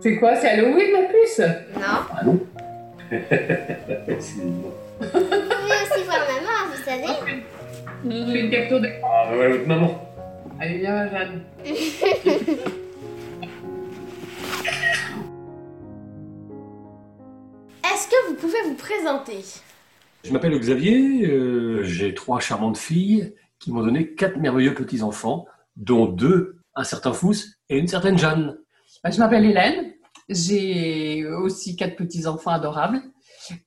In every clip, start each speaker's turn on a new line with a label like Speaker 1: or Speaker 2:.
Speaker 1: C'est quoi C'est Halloween la puce
Speaker 2: Non.
Speaker 3: Ah non C'est
Speaker 2: pouvez aussi voir maman, vous savez.
Speaker 1: Je fais une capture de.
Speaker 3: Ah, voilà votre maman.
Speaker 1: Allez, viens, Jeanne.
Speaker 4: Est-ce que vous pouvez vous présenter?
Speaker 3: Je m'appelle Xavier, euh, j'ai trois charmantes filles qui m'ont donné quatre merveilleux petits-enfants, dont deux, un certain Fous et une certaine Jeanne.
Speaker 1: Bah, je m'appelle Hélène. J'ai aussi quatre petits-enfants adorables.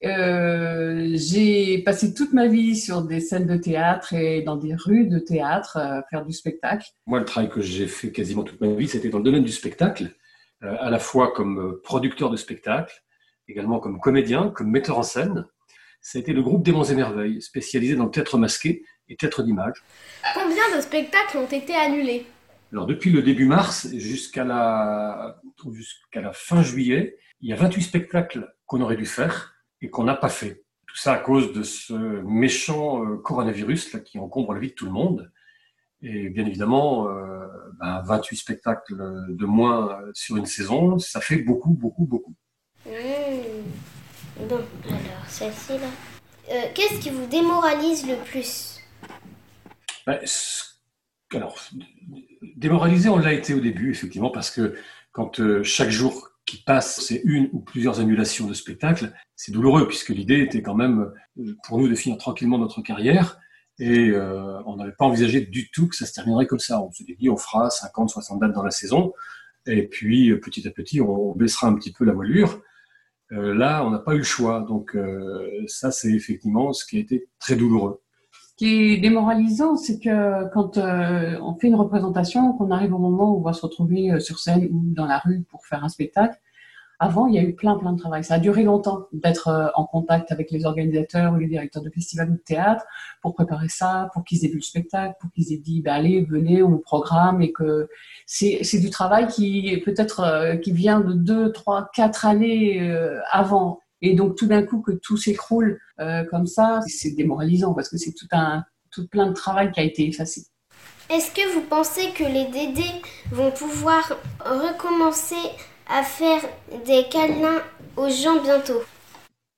Speaker 1: Euh, j'ai passé toute ma vie sur des scènes de théâtre et dans des rues de théâtre, euh, faire du spectacle.
Speaker 3: Moi, le travail que j'ai fait quasiment toute ma vie, c'était dans le domaine du spectacle, euh, à la fois comme producteur de spectacle, également comme comédien, comme metteur en scène. Ça a été le groupe Démons et Merveilles, spécialisé dans le théâtre masqué et théâtre d'image.
Speaker 4: Combien de spectacles ont été annulés?
Speaker 3: Alors, depuis le début mars jusqu'à la, jusqu'à la fin juillet, il y a 28 spectacles qu'on aurait dû faire et qu'on n'a pas fait. Tout ça à cause de ce méchant euh, coronavirus là, qui encombre la vie de tout le monde. Et bien évidemment, euh, ben, 28 spectacles de moins sur une saison, ça fait beaucoup, beaucoup, beaucoup.
Speaker 2: Bon, alors celle-ci là. Euh, Qu'est-ce qui vous démoralise le plus?
Speaker 3: Ben, alors, démoralisé, on l'a été au début, effectivement, parce que quand euh, chaque jour qui passe, c'est une ou plusieurs annulations de spectacles, c'est douloureux, puisque l'idée était quand même euh, pour nous de finir tranquillement notre carrière, et euh, on n'avait pas envisagé du tout que ça se terminerait comme ça. On s'était dit, on fera 50, 60 dates dans la saison, et puis petit à petit, on baissera un petit peu la voilure. Là, on n'a pas eu le choix, donc ça, c'est effectivement ce qui a été très douloureux.
Speaker 1: Qui est démoralisant, c'est que quand euh, on fait une représentation, qu'on arrive au moment où on va se retrouver euh, sur scène ou dans la rue pour faire un spectacle, avant, il y a eu plein, plein de travail. Ça a duré longtemps d'être euh, en contact avec les organisateurs ou les directeurs de festivals ou de théâtre pour préparer ça, pour qu'ils aient vu le spectacle, pour qu'ils aient dit, bah, allez, venez, on programme et que c'est c'est du travail qui peut-être qui vient de deux, trois, quatre années avant. Et donc tout d'un coup que tout s'écroule euh, comme ça, c'est démoralisant parce que c'est tout un tout plein de travail qui a été effacé.
Speaker 2: Est-ce que vous pensez que les Dédés vont pouvoir recommencer à faire des câlins aux gens bientôt?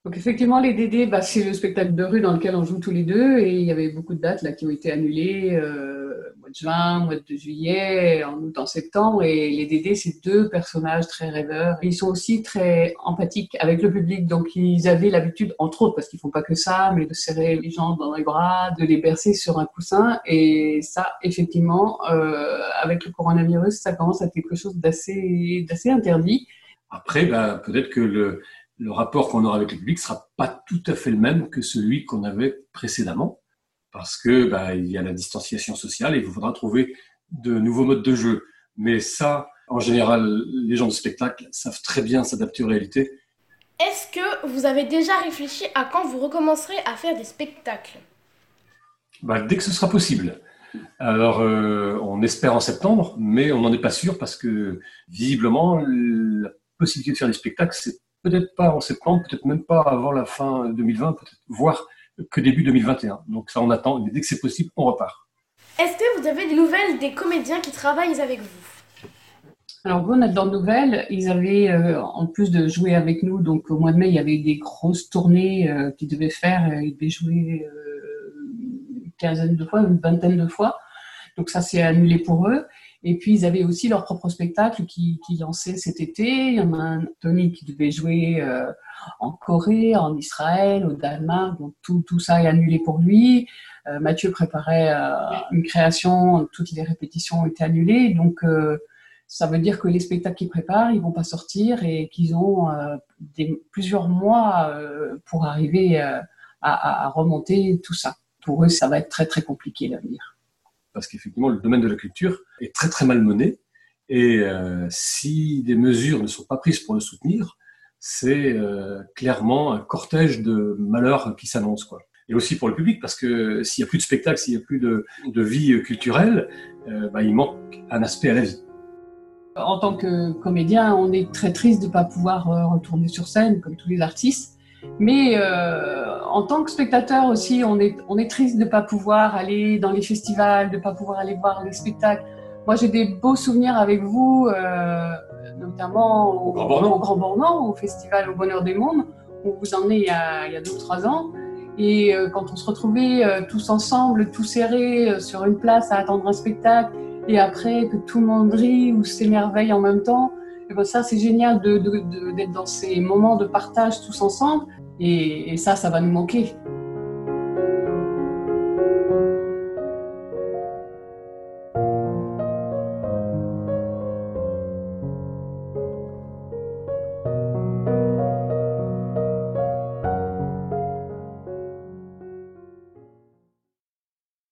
Speaker 1: Donc effectivement, les DD, bah, c'est le spectacle de rue dans lequel on joue tous les deux et il y avait beaucoup de dates là qui ont été annulées, euh, mois de juin, mois de juillet, en août, en septembre. Et les DD, c'est deux personnages très rêveurs. Ils sont aussi très empathiques avec le public, donc ils avaient l'habitude, entre autres, parce qu'ils font pas que ça, mais de serrer les gens dans les bras, de les bercer sur un coussin. Et ça, effectivement, euh, avec le coronavirus, ça commence à être quelque chose d'assez d'assez interdit.
Speaker 3: Après, ben, peut-être que le, le rapport qu'on aura avec le public sera pas tout à fait le même que celui qu'on avait précédemment, parce que ben, il y a la distanciation sociale et il faudra trouver de nouveaux modes de jeu. Mais ça, en général, les gens de spectacle savent très bien s'adapter aux réalités.
Speaker 4: Est-ce que vous avez déjà réfléchi à quand vous recommencerez à faire des spectacles?
Speaker 3: Ben, dès que ce sera possible. Alors, euh, on espère en septembre, mais on n'en est pas sûr parce que visiblement, la possibilité de faire des spectacles, c'est peut-être pas en septembre, peut-être même pas avant la fin 2020, peut-être voire que début 2021. Donc ça, on attend. Dès que c'est possible, on repart.
Speaker 4: Est-ce que vous avez des nouvelles des comédiens qui travaillent avec vous?
Speaker 1: Alors, notre de nouvelles, ils avaient, euh, en plus de jouer avec nous, donc au mois de mai, il y avait des grosses tournées euh, qu'ils devaient faire. euh, Ils devaient jouer euh, une quinzaine de fois, une vingtaine de fois. Donc ça, c'est annulé pour eux. Et puis, ils avaient aussi leur propre spectacle qui, qui lançait cet été. Il y en a un, Tony, qui devait jouer euh, en Corée, en Israël, au Danemark. Donc, tout, tout ça est annulé pour lui. Euh, Mathieu préparait euh, une création. Toutes les répétitions ont été annulées. Donc, euh, ça veut dire que les spectacles qu'ils préparent, ils vont pas sortir et qu'ils ont euh, des, plusieurs mois euh, pour arriver euh, à, à remonter tout ça. Pour eux, ça va être très, très compliqué l'avenir.
Speaker 3: Parce qu'effectivement, le domaine de la culture est très très mal mené. Et euh, si des mesures ne sont pas prises pour le soutenir, c'est euh, clairement un cortège de malheurs qui s'annonce. Et aussi pour le public, parce que s'il n'y a plus de spectacle, s'il n'y a plus de, vie culturelle, euh, bah, il manque un aspect à la vie.
Speaker 1: En tant que comédien, on est très triste de ne pas pouvoir retourner sur scène comme tous les artistes. Mais euh, en tant que spectateur aussi, on est, on est triste de ne pas pouvoir aller dans les festivals, de ne pas pouvoir aller voir les spectacles. Moi, j'ai des beaux souvenirs avec vous, euh, notamment au,
Speaker 3: Au Grand Bornand.
Speaker 1: au festival au Bonheur des Mômes. On vous emmenait il y a, il y a deux ou trois ans. Et euh, quand on se retrouvait euh, tous ensemble, tous serrés sur une place à attendre un spectacle, et après que tout le monde rit ou s'émerveille en même temps, et ben ça c'est génial de- de- de- d'être dans ces moments de partage tous ensemble. Et, ça, ça va nous manquer.